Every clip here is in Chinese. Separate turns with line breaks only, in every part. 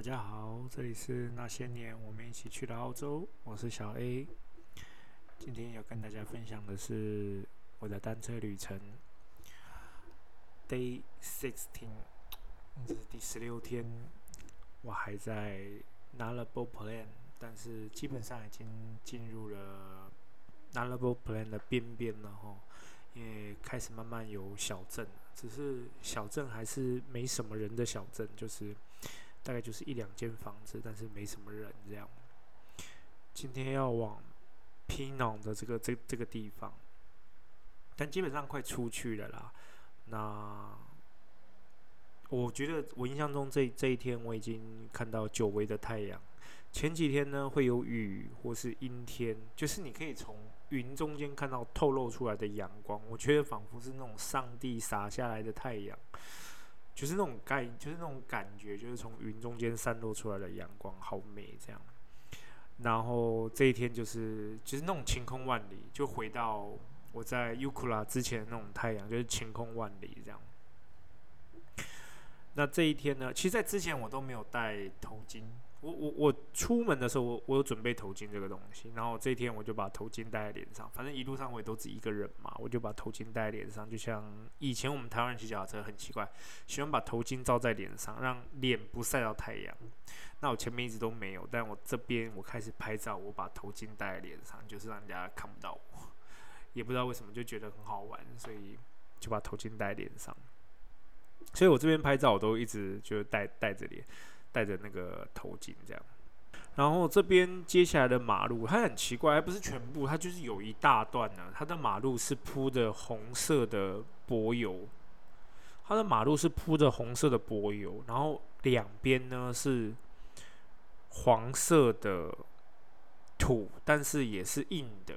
大家好，这里是那些年我们一起去的澳洲，我是小 A。今天要跟大家分享的是我的单车旅程，Day Sixteen，这是第十六天，我还在 Nullable Plan，但是基本上已经进入了 Nullable Plan 的边边了哈，也开始慢慢有小镇，只是小镇还是没什么人的小镇，就是大概就是一两间房子，但是没什么人这样。今天要往 Pinon 的这个这这个地方，但基本上快出去了啦。那我觉得我印象中这这一天我已经看到久违的太阳。前几天呢会有雨或是阴天，就是你可以从云中间看到透露出来的阳光，我觉得仿佛是那种上帝洒下来的太阳，就是那种感，就是那种感觉，就是从云中间散落出来的阳光，好美这样。然后这一天就是就是那种晴空万里，就回到我在 Ukula 之前那种太阳，就是晴空万里这样。那这一天呢，其实，在之前我都没有戴头巾。我我我出门的时候，我我有准备头巾这个东西，然后这天我就把头巾戴在脸上。反正一路上我也都自己一个人嘛，我就把头巾戴在脸上，就像以前我们台湾人骑脚踏车很奇怪，喜欢把头巾罩在脸上，让脸不晒到太阳。那我前面一直都没有，但我这边我开始拍照，我把头巾戴在脸上，就是让人家看不到我，也不知道为什么就觉得很好玩，所以就把头巾戴在脸上。所以我这边拍照我都一直就戴戴着脸。戴着那个头巾这样，然后这边接下来的马路，它很奇怪，不是全部，它就是有一大段呢。它的马路是铺的红色的柏油，它的马路是铺的红色的柏油，然后两边呢是黄色的土，但是也是硬的，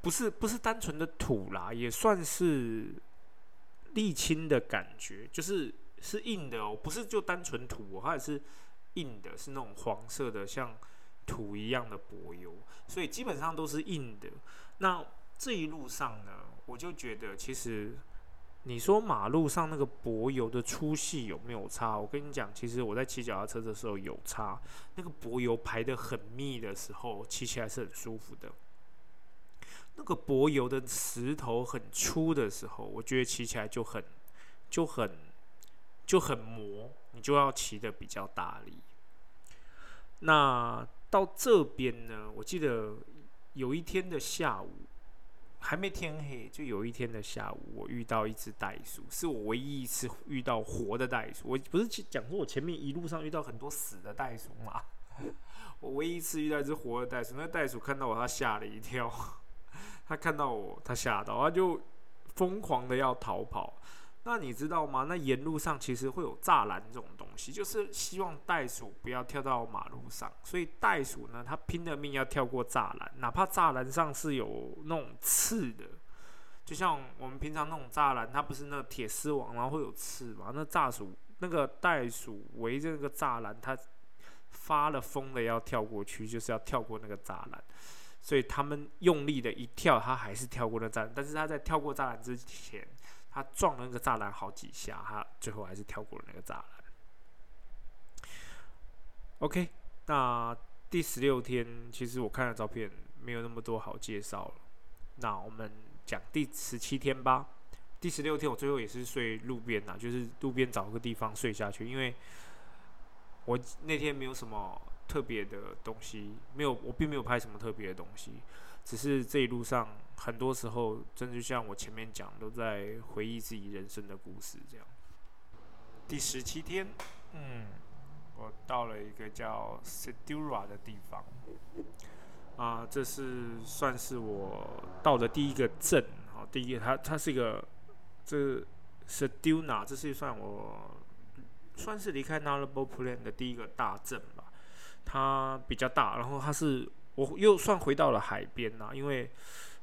不是不是单纯的土啦，也算是沥青的感觉，就是。是硬的哦，不是就单纯土，它也是硬的，是那种黄色的，像土一样的柏油，所以基本上都是硬的。那这一路上呢，我就觉得其实你说马路上那个柏油的粗细有没有差？我跟你讲，其实我在骑脚踏车的时候有差，那个柏油排的很密的时候，骑起来是很舒服的。那个柏油的石头很粗的时候，我觉得骑起来就很就很。就很磨，你就要骑的比较大力。那到这边呢，我记得有一天的下午还没天黑，就有一天的下午，我遇到一只袋鼠，是我唯一一次遇到活的袋鼠。我不是讲说我前面一路上遇到很多死的袋鼠吗？我唯一一次遇到一只活的袋鼠，那袋鼠看到我，它吓了一跳。它看到我，它吓到，它就疯狂的要逃跑。那你知道吗？那沿路上其实会有栅栏这种东西，就是希望袋鼠不要跳到马路上。所以袋鼠呢，它拼了命要跳过栅栏，哪怕栅栏上是有那种刺的，就像我们平常那种栅栏，它不是那铁丝网，然后会有刺嘛？那炸鼠那个袋鼠围着那个栅栏，它发了疯的要跳过去，就是要跳过那个栅栏。所以他们用力的一跳，它还是跳过了栅栏，但是它在跳过栅栏之前。他撞了那个栅栏好几下，他最后还是跳过了那个栅栏。OK，那第十六天，其实我看了照片，没有那么多好介绍了。那我们讲第十七天吧。第十六天，我最后也是睡路边呐，就是路边找个地方睡下去，因为我那天没有什么特别的东西，没有，我并没有拍什么特别的东西。只是这一路上，很多时候，真的就像我前面讲，都在回忆自己人生的故事。这样，第十七天，嗯，我到了一个叫 Sedura 的地方，啊，这是算是我到的第一个镇。好，第一个，它它是一个，这 Sedura，这是算我算是离开 Nullable Plan 的第一个大镇吧。它比较大，然后它是。我又算回到了海边呐，因为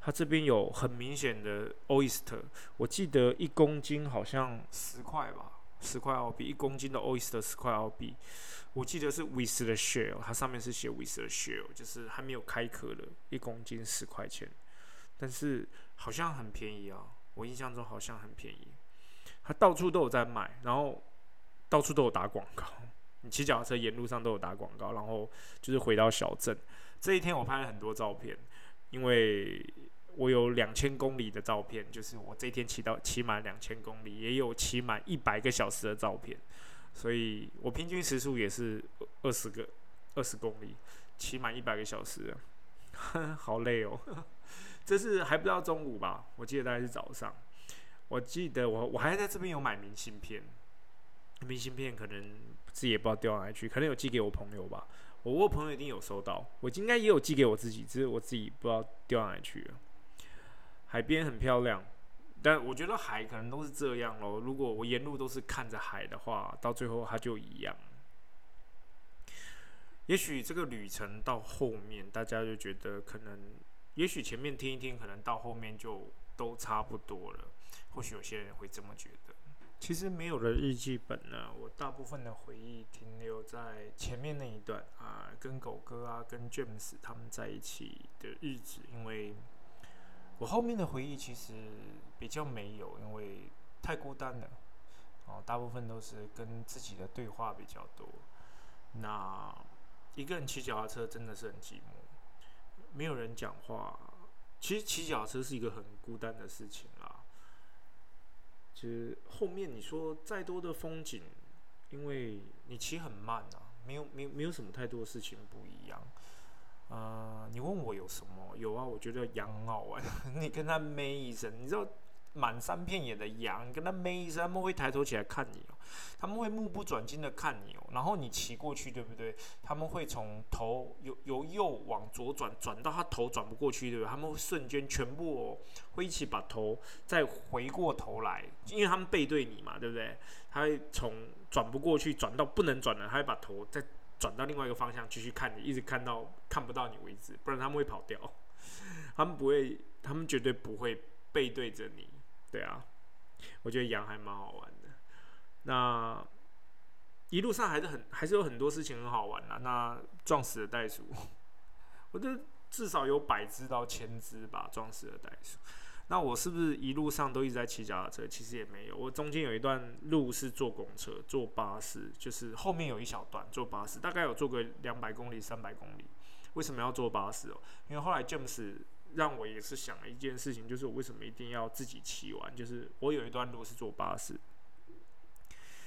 它这边有很明显的 oyster，我记得一公斤好像十块吧，十块澳币，一公斤的 oyster 十块澳币，我记得是 with the shell，它上面是写 with the shell，就是还没有开壳的，一公斤十块钱，但是好像很便宜啊，我印象中好像很便宜，它到处都有在卖，然后到处都有打广告，你骑脚踏车沿路上都有打广告，然后就是回到小镇。这一天我拍了很多照片，因为我有两千公里的照片，就是我这一天骑到骑满两千公里，也有骑满一百个小时的照片，所以我平均时速也是二十个二十公里，骑满一百个小时，好累哦。这是还不到中午吧？我记得大概是早上。我记得我我还在这边有买明信片，明信片可能自己也不知道掉哪里去，可能有寄给我朋友吧。我我朋友一定有收到，我应该也有寄给我自己，只是我自己不知道掉哪里去了。海边很漂亮，但我觉得海可能都是这样咯。如果我沿路都是看着海的话，到最后它就一样。也许这个旅程到后面，大家就觉得可能，也许前面听一听，可能到后面就都差不多了。或许有些人会这么觉得。其实没有了日记本呢，我大部分的回忆停留在前面那一段啊，跟狗哥啊，跟 James 他们在一起的日子。因为我后面的回忆其实比较没有，因为太孤单了。哦，大部分都是跟自己的对话比较多。那一个人骑脚踏车真的是很寂寞，没有人讲话。其实骑脚踏车是一个很孤单的事情啦。其实后面你说再多的风景，因为你骑很慢啊，没有没有没有什么太多的事情不一样。呃，你问我有什么？有啊，我觉得羊很好玩。你跟他咩一声，你知道满山遍野的羊，跟他咩一声，他们会抬头起来看你哦，他们会目不转睛的看你哦。然后你骑过去，对不对？他们会从头由由右往左转，转到他头转不过去，对不对？他们会瞬间全部哦，会一起把头再回过头来，因为他们背对你嘛，对不对？他会从转不过去转到不能转了，他会把头再。转到另外一个方向继续看你，一直看到看不到你为止，不然他们会跑掉。他们不会，他们绝对不会背对着你。对啊，我觉得羊还蛮好玩的。那一路上还是很还是有很多事情很好玩的。那撞死的袋鼠，我觉得至少有百只到千只吧，撞死的袋鼠。那我是不是一路上都一直在骑脚踏车？其实也没有，我中间有一段路是坐公车、坐巴士，就是后面有一小段坐巴士，大概有坐个两百公里、三百公里。为什么要坐巴士哦？因为后来 James 让我也是想了一件事情，就是我为什么一定要自己骑完？就是我有一段路是坐巴士，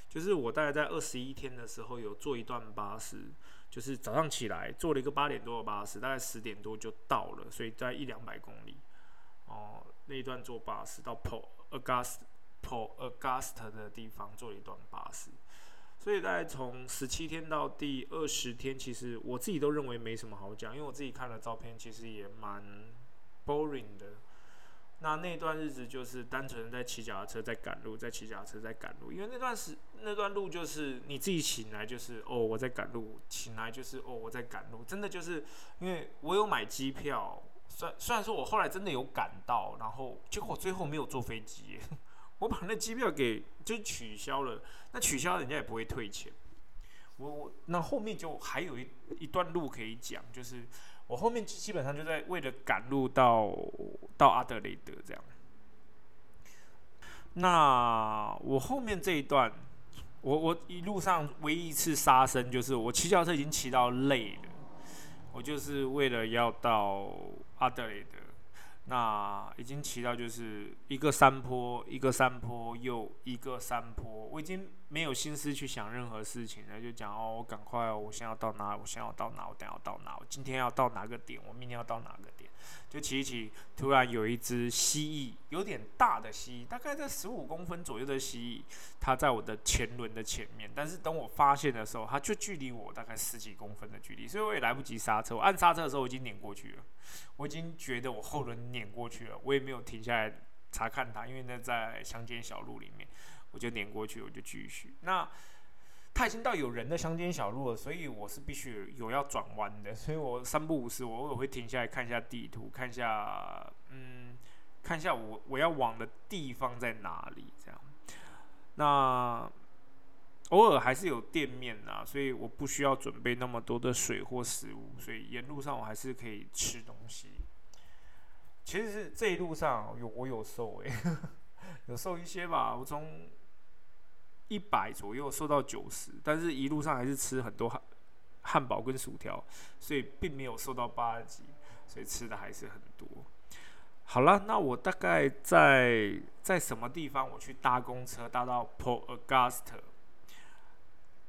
就是我大概在二十一天的时候有坐一段巴士，就是早上起来坐了一个八点多的巴士，大概十点多就到了，所以在一两百公里哦。那一段坐巴士到 Port Augusta Port Augusta 的地方坐一段巴士，所以大概从十七天到第二十天，其实我自己都认为没什么好讲，因为我自己看了照片，其实也蛮 boring 的。那那段日子就是单纯在骑脚踏车，在赶路，在骑脚踏车，在赶路。因为那段时那段路就是你自己醒来就是哦我在赶路，醒来就是哦我在赶路，真的就是因为我有买机票。虽虽然说，我后来真的有赶到，然后结果最后没有坐飞机，我把那机票给就取消了。那取消人家也不会退钱。我我那后面就还有一一段路可以讲，就是我后面基本上就在为了赶路到到阿德雷德这样。那我后面这一段，我我一路上唯一一次杀生，就是我骑脚车已经骑到累了，我就是为了要到。阿德雷德，那已经骑到就是一个山坡，一个山坡又一个山坡，我已经没有心思去想任何事情了，就讲哦，我赶快，我先要到哪？我先要到哪？我等下要到哪？我今天要到哪个点？我明天要到哪个点？就骑一骑，突然有一只蜥蜴，有点大的蜥蜴，大概在十五公分左右的蜥蜴，它在我的前轮的前面。但是等我发现的时候，它就距离我大概十几公分的距离，所以我也来不及刹车。我按刹车的时候，我已经碾过去了。我已经觉得我后轮碾过去了，我也没有停下来查看它，因为那在乡间小路里面，我就碾过去，我就继续。那它已经到有人的乡间小路了，所以我是必须有要转弯的，所以我三不五时我偶尔会停下来看一下地图，看一下，嗯，看一下我我要往的地方在哪里，这样。那偶尔还是有店面啊，所以我不需要准备那么多的水或食物，所以沿路上我还是可以吃东西。其实是这一路上有我有瘦诶，有瘦一些吧。我从一百左右，瘦到九十，但是一路上还是吃很多汉汉堡跟薯条，所以并没有瘦到八十几，所以吃的还是很多。好了，那我大概在在什么地方？我去搭公车，搭到 Port Augusta。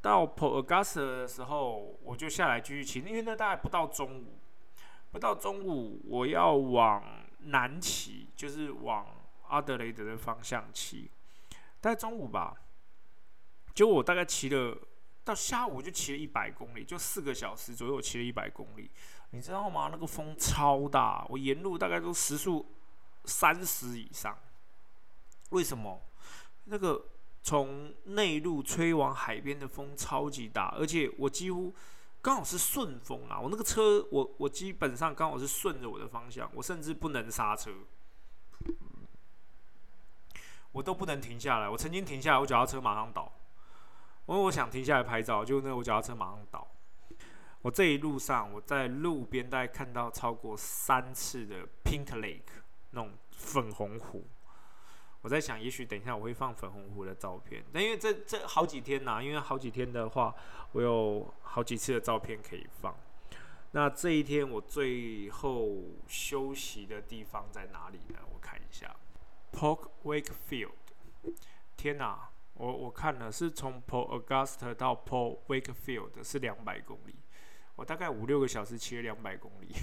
到 Port Augusta 的时候，我就下来继续骑，因为那大概不到中午，不到中午我要往南骑，就是往阿德雷德的方向骑。大概中午吧，结果我大概骑了到下午就骑了一百公里，就四个小时左右骑了一百公里。你知道吗？那个风超大，我沿路大概都时速三十以上。为什么？那个从内陆吹往海边的风超级大，而且我几乎刚好是顺风啊！我那个车，我我基本上刚好是顺着我的方向，我甚至不能刹车，我都不能停下来。我曾经停下来，我脚踏车马上倒，因为我想停下来拍照，就那我脚踏车马上倒。我这一路上，我在路边大概看到超过三次的 Pink Lake 那种粉红湖。我在想，也许等一下我会放粉红湖的照片。但因为这这好几天呐，因为好几天的话，我有好几次的照片可以放。那这一天我最后休息的地方在哪里呢？我看一下，Pork Wakefield。天哪，我我看了是从 Port Augusta 到 Port Wakefield 是两百公里。我大概五六个小时骑了两百公里，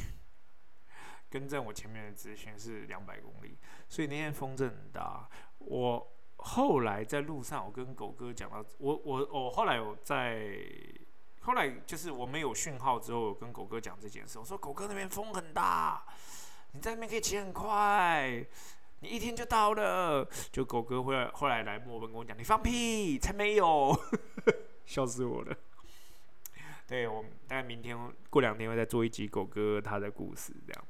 更正我前面的资讯是两百公里，所以那天风真很大。我后来在路上，我跟狗哥讲到，我我我后来我在，后来就是我没有讯号之后，我跟狗哥讲这件事，我说狗哥那边风很大，你在那边可以骑很快，你一天就到了。就狗哥后来后来来墨本跟我讲，你放屁，才没有，笑死我了。对，我大概明天过两天会再做一集狗哥他的故事，这样。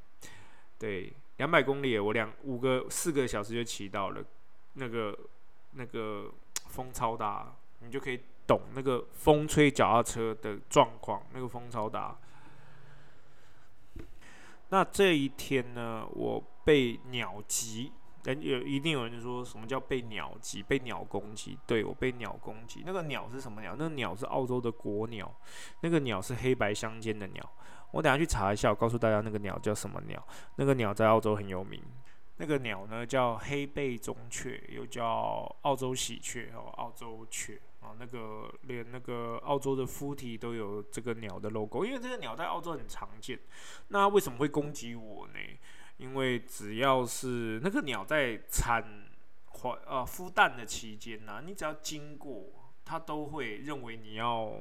对，两百公里，我两五个四个小时就骑到了，那个那个风超大，你就可以懂那个风吹脚踏车的状况，那个风超大。那这一天呢，我被鸟击。人有一定有人说什么叫被鸟击？被鸟攻击？对我被鸟攻击。那个鸟是什么鸟？那个鸟是澳洲的国鸟。那个鸟是黑白相间的鸟。我等下去查一下，我告诉大家那个鸟叫什么鸟。那个鸟在澳洲很有名。那个鸟呢叫黑背中雀，又叫澳洲喜鹊哦，澳洲雀啊。那个连那个澳洲的肤体都有这个鸟的 logo，因为这个鸟在澳洲很常见。那为什么会攻击我呢？因为只要是那个鸟在产怀呃孵蛋的期间呢，你只要经过，它都会认为你要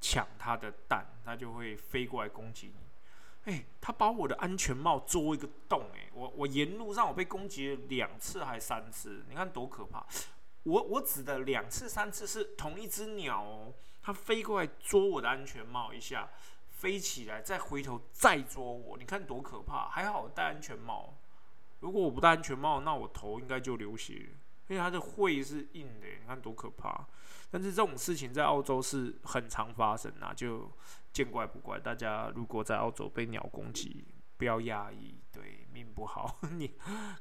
抢它的蛋，它就会飞过来攻击你。哎，它把我的安全帽捉一个洞，哎，我我沿路上我被攻击了两次还三次，你看多可怕！我我指的两次三次是同一只鸟哦，它飞过来捉我的安全帽一下。飞起来，再回头再捉我，你看多可怕！还好戴安全帽，如果我不戴安全帽，那我头应该就流血，因为它的喙是硬的，你看多可怕！但是这种事情在澳洲是很常发生啊，就见怪不怪。大家如果在澳洲被鸟攻击，不要压抑，对，命不好，你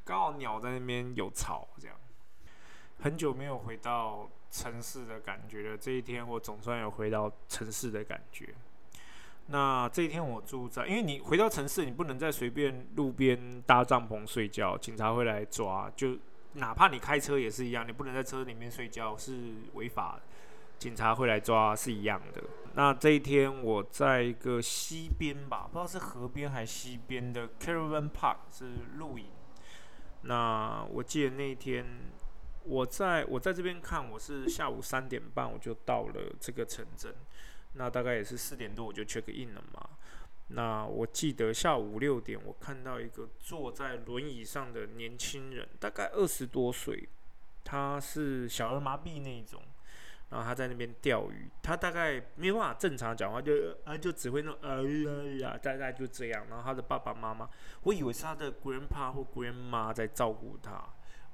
刚好鸟在那边有草，这样。很久没有回到城市的感觉了，这一天我总算有回到城市的感觉。那这一天我住在，因为你回到城市，你不能再随便路边搭帐篷睡觉，警察会来抓。就哪怕你开车也是一样，你不能在车里面睡觉是违法，警察会来抓是一样的。那这一天我在一个西边吧，不知道是河边还是西边的 Caravan Park 是露营。那我记得那一天我在我在这边看，我是下午三点半我就到了这个城镇。那大概也是四点多我就 check in 了嘛。那我记得下午六点，我看到一个坐在轮椅上的年轻人，大概二十多岁，他是小儿麻痹那种，然后他在那边钓鱼，他大概没有办法正常讲话，就啊就只会那种哎呀，大概就这样。然后他的爸爸妈妈，我以为是他的 grandpa 或 grandma 在照顾他，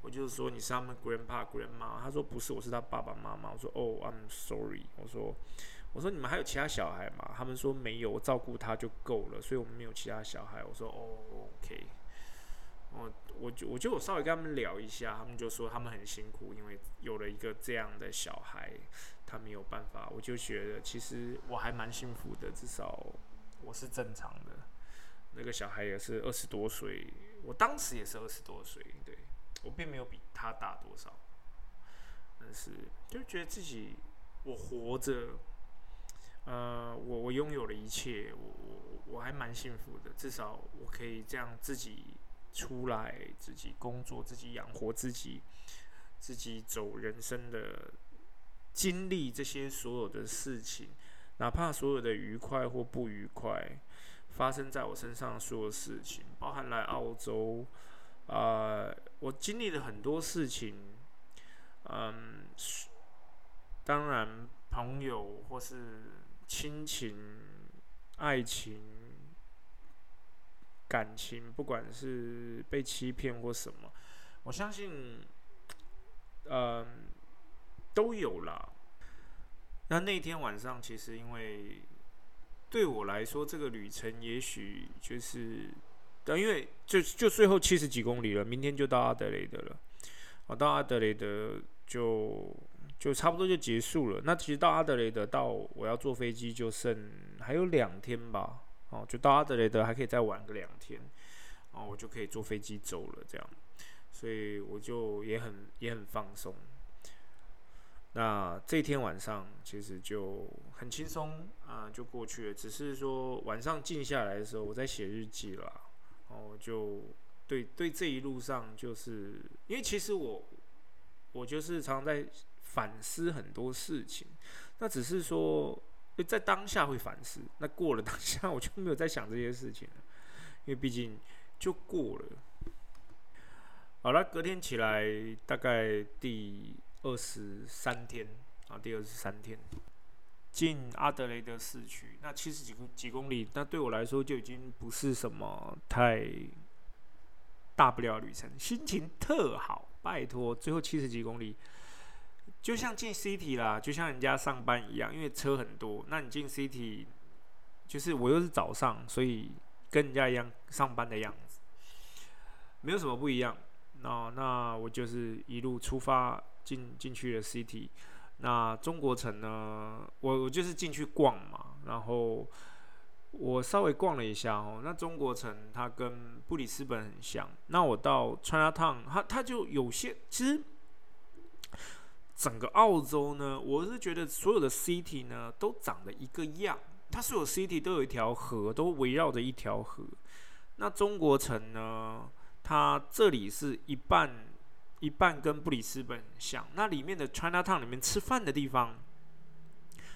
我就是说你是他们 grandpa grandma，他说不是，我是他爸爸妈妈。我说哦，I'm sorry，我说。我说你们还有其他小孩吗？他们说没有，我照顾他就够了，所以我们没有其他小孩。我说哦，OK，我我就我就稍微跟他们聊一下，他们就说他们很辛苦，因为有了一个这样的小孩，他没有办法。我就觉得其实我还蛮幸福的，至少我是正常的。那个小孩也是二十多岁，我当时也是二十多岁，对我并没有比他大多少，但是就觉得自己我活着，呃，我我拥有了一切，我我我还蛮幸福的，至少我可以这样自己出来，自己工作，自己养活自己，自己走人生的经历这些所有的事情，哪怕所有的愉快或不愉快。发生在我身上所有事情，包含来澳洲，啊，我经历了很多事情，嗯，当然朋友或是亲情、爱情、感情，不管是被欺骗或什么，我相信，嗯，都有了。那那天晚上，其实因为。对我来说，这个旅程也许就是，因为就就最后七十几公里了，明天就到阿德雷德了。我，到阿德雷德就就差不多就结束了。那其实到阿德雷德到我要坐飞机就剩还有两天吧。哦，就到阿德雷德还可以再玩个两天，哦，我就可以坐飞机走了这样。所以我就也很也很放松。那这天晚上其实就很轻松啊，就过去了。只是说晚上静下来的时候，我在写日记了，哦，就对对这一路上，就是因为其实我我就是常常在反思很多事情。那只是说在当下会反思，那过了当下我就没有在想这些事情了，因为毕竟就过了。好了，隔天起来大概第。二十三天啊，第二十三天进阿德雷德市区，那七十几公几公里，那对我来说就已经不是什么太大不了旅程，心情特好。拜托，最后七十几公里，就像进 city 啦，就像人家上班一样，因为车很多。那你进 city，就是我又是早上，所以跟人家一样上班的样子，没有什么不一样。那那我就是一路出发。进进去了 City，那中国城呢？我我就是进去逛嘛，然后我稍微逛了一下哦。那中国城它跟布里斯本很像。那我到 China Town，它它就有些其实整个澳洲呢，我是觉得所有的 City 呢都长得一个样，它所有 City 都有一条河，都围绕着一条河。那中国城呢，它这里是一半。一半跟布里斯本像，那里面的 China Town 里面吃饭的地方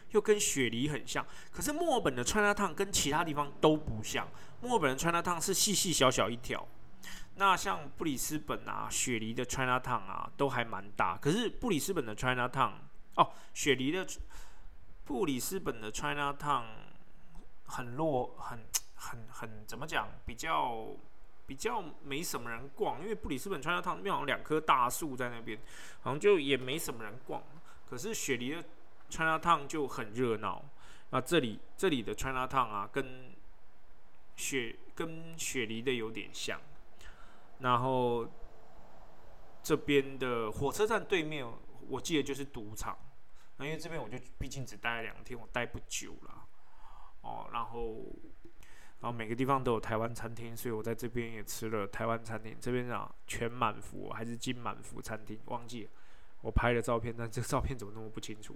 又跟雪梨很像。可是墨尔本的 China Town 跟其他地方都不像，墨尔本的 China Town 是细细小小一条，那像布里斯本啊、雪梨的 China Town 啊都还蛮大。可是布里斯本的 China Town 哦，雪梨的布里斯本的 China Town 很弱，很很很怎么讲？比较。比较没什么人逛，因为布里斯本川沙烫那边好像两棵大树在那边，好像就也没什么人逛。可是雪梨的 China Town 就很热闹。那这里这里的 China Town 啊，跟雪跟雪梨的有点像。然后这边的火车站对面，我记得就是赌场。那因为这边我就毕竟只待了两天，我待不久了。哦，然后。然后每个地方都有台湾餐厅，所以我在这边也吃了台湾餐厅。这边啊，全满福还是金满福餐厅？忘记了，我拍了照片，但这个照片怎么那么不清楚？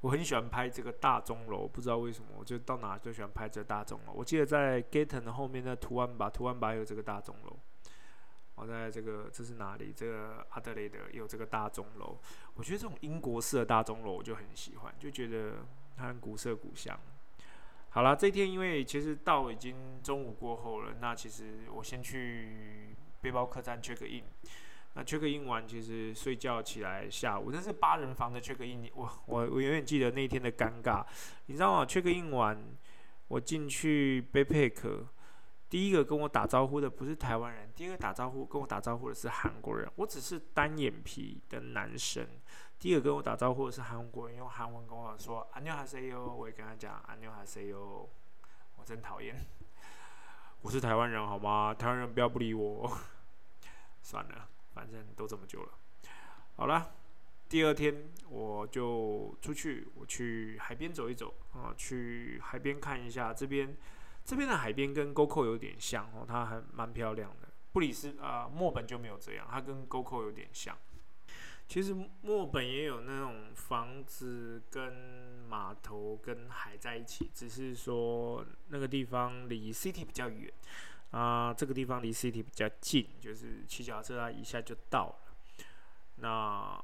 我很喜欢拍这个大钟楼，不知道为什么，我就到哪都喜欢拍这大钟楼。我记得在 Gaten 的后面的图案吧，图案吧有这个大钟楼。我在这个这是哪里？这个阿德雷德有这个大钟楼。我觉得这种英国式的大钟楼我就很喜欢，就觉得它很古色古香。好了，这一天因为其实到已经中午过后了，那其实我先去背包客栈 check in。那 check in 完，其实睡觉起来下午，那是八人房的 check in。我我我永远记得那一天的尴尬。你知道吗？check in 完，我进去背包客，第一个跟我打招呼的不是台湾人，第二个打招呼跟我打招呼的是韩国人。我只是单眼皮的男生。第一个跟我打招呼的是韩国人，用韩文跟我说“안녕하세요”，我也跟他讲“안녕하세요”，我真讨厌。 我是台湾人，好吗？台湾人不要不理我。算了， 反正都这么久了。好了，第二天我就出去，我去海边走一走啊，去海边看一下。这边这边的海边跟沟口有点像哦，它还蛮漂亮的。布里斯啊，墨本就没有这样，它跟沟口有点像。其实墨本也有那种房子跟码头跟海在一起，只是说那个地方离 city 比较远啊，这个地方离 city 比较近，就是骑脚踏车啊一下就到了。那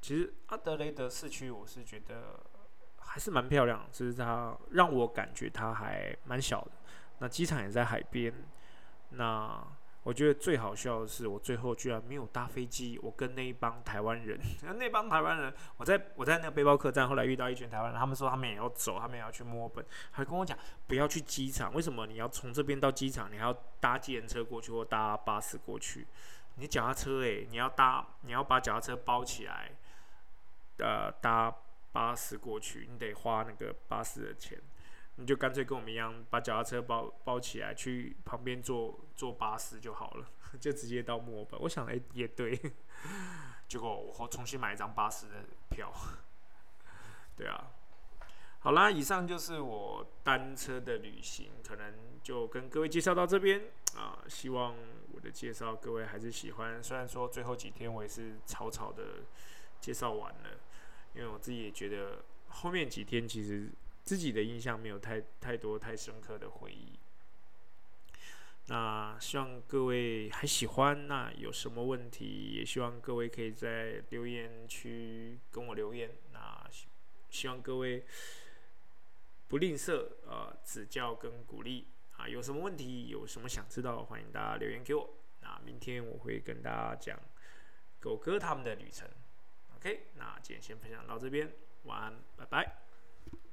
其实阿德雷德市区，我是觉得还是蛮漂亮，就是它让我感觉它还蛮小的。那机场也在海边，那。我觉得最好笑的是，我最后居然没有搭飞机。我跟那一帮台湾人，那帮台湾人，我在我在那个背包客栈，后来遇到一群台湾人，他们说他们也要走，他们也要去墨尔本，还跟我讲不要去机场，为什么你要从这边到机场？你还要搭计程车过去或搭巴士过去？你脚踏车诶，你要搭，你要把脚踏车包起来，呃，搭巴士过去，你得花那个巴士的钱。你就干脆跟我们一样，把脚踏车包包起来，去旁边坐坐巴士就好了，就直接到墨尔本。我想，哎，也对。结果我重新买一张巴士的票。对啊，好啦，以上就是我单车的旅行，可能就跟各位介绍到这边啊。希望我的介绍各位还是喜欢，虽然说最后几天我也是草草的介绍完了，因为我自己也觉得后面几天其实。自己的印象没有太太多太深刻的回忆，那希望各位还喜欢。那有什么问题，也希望各位可以在留言区跟我留言。那希望各位不吝啬呃指教跟鼓励啊。有什么问题，有什么想知道，欢迎大家留言给我。那明天我会跟大家讲狗哥他们的旅程。OK，那今天先分享到这边，晚安，拜拜。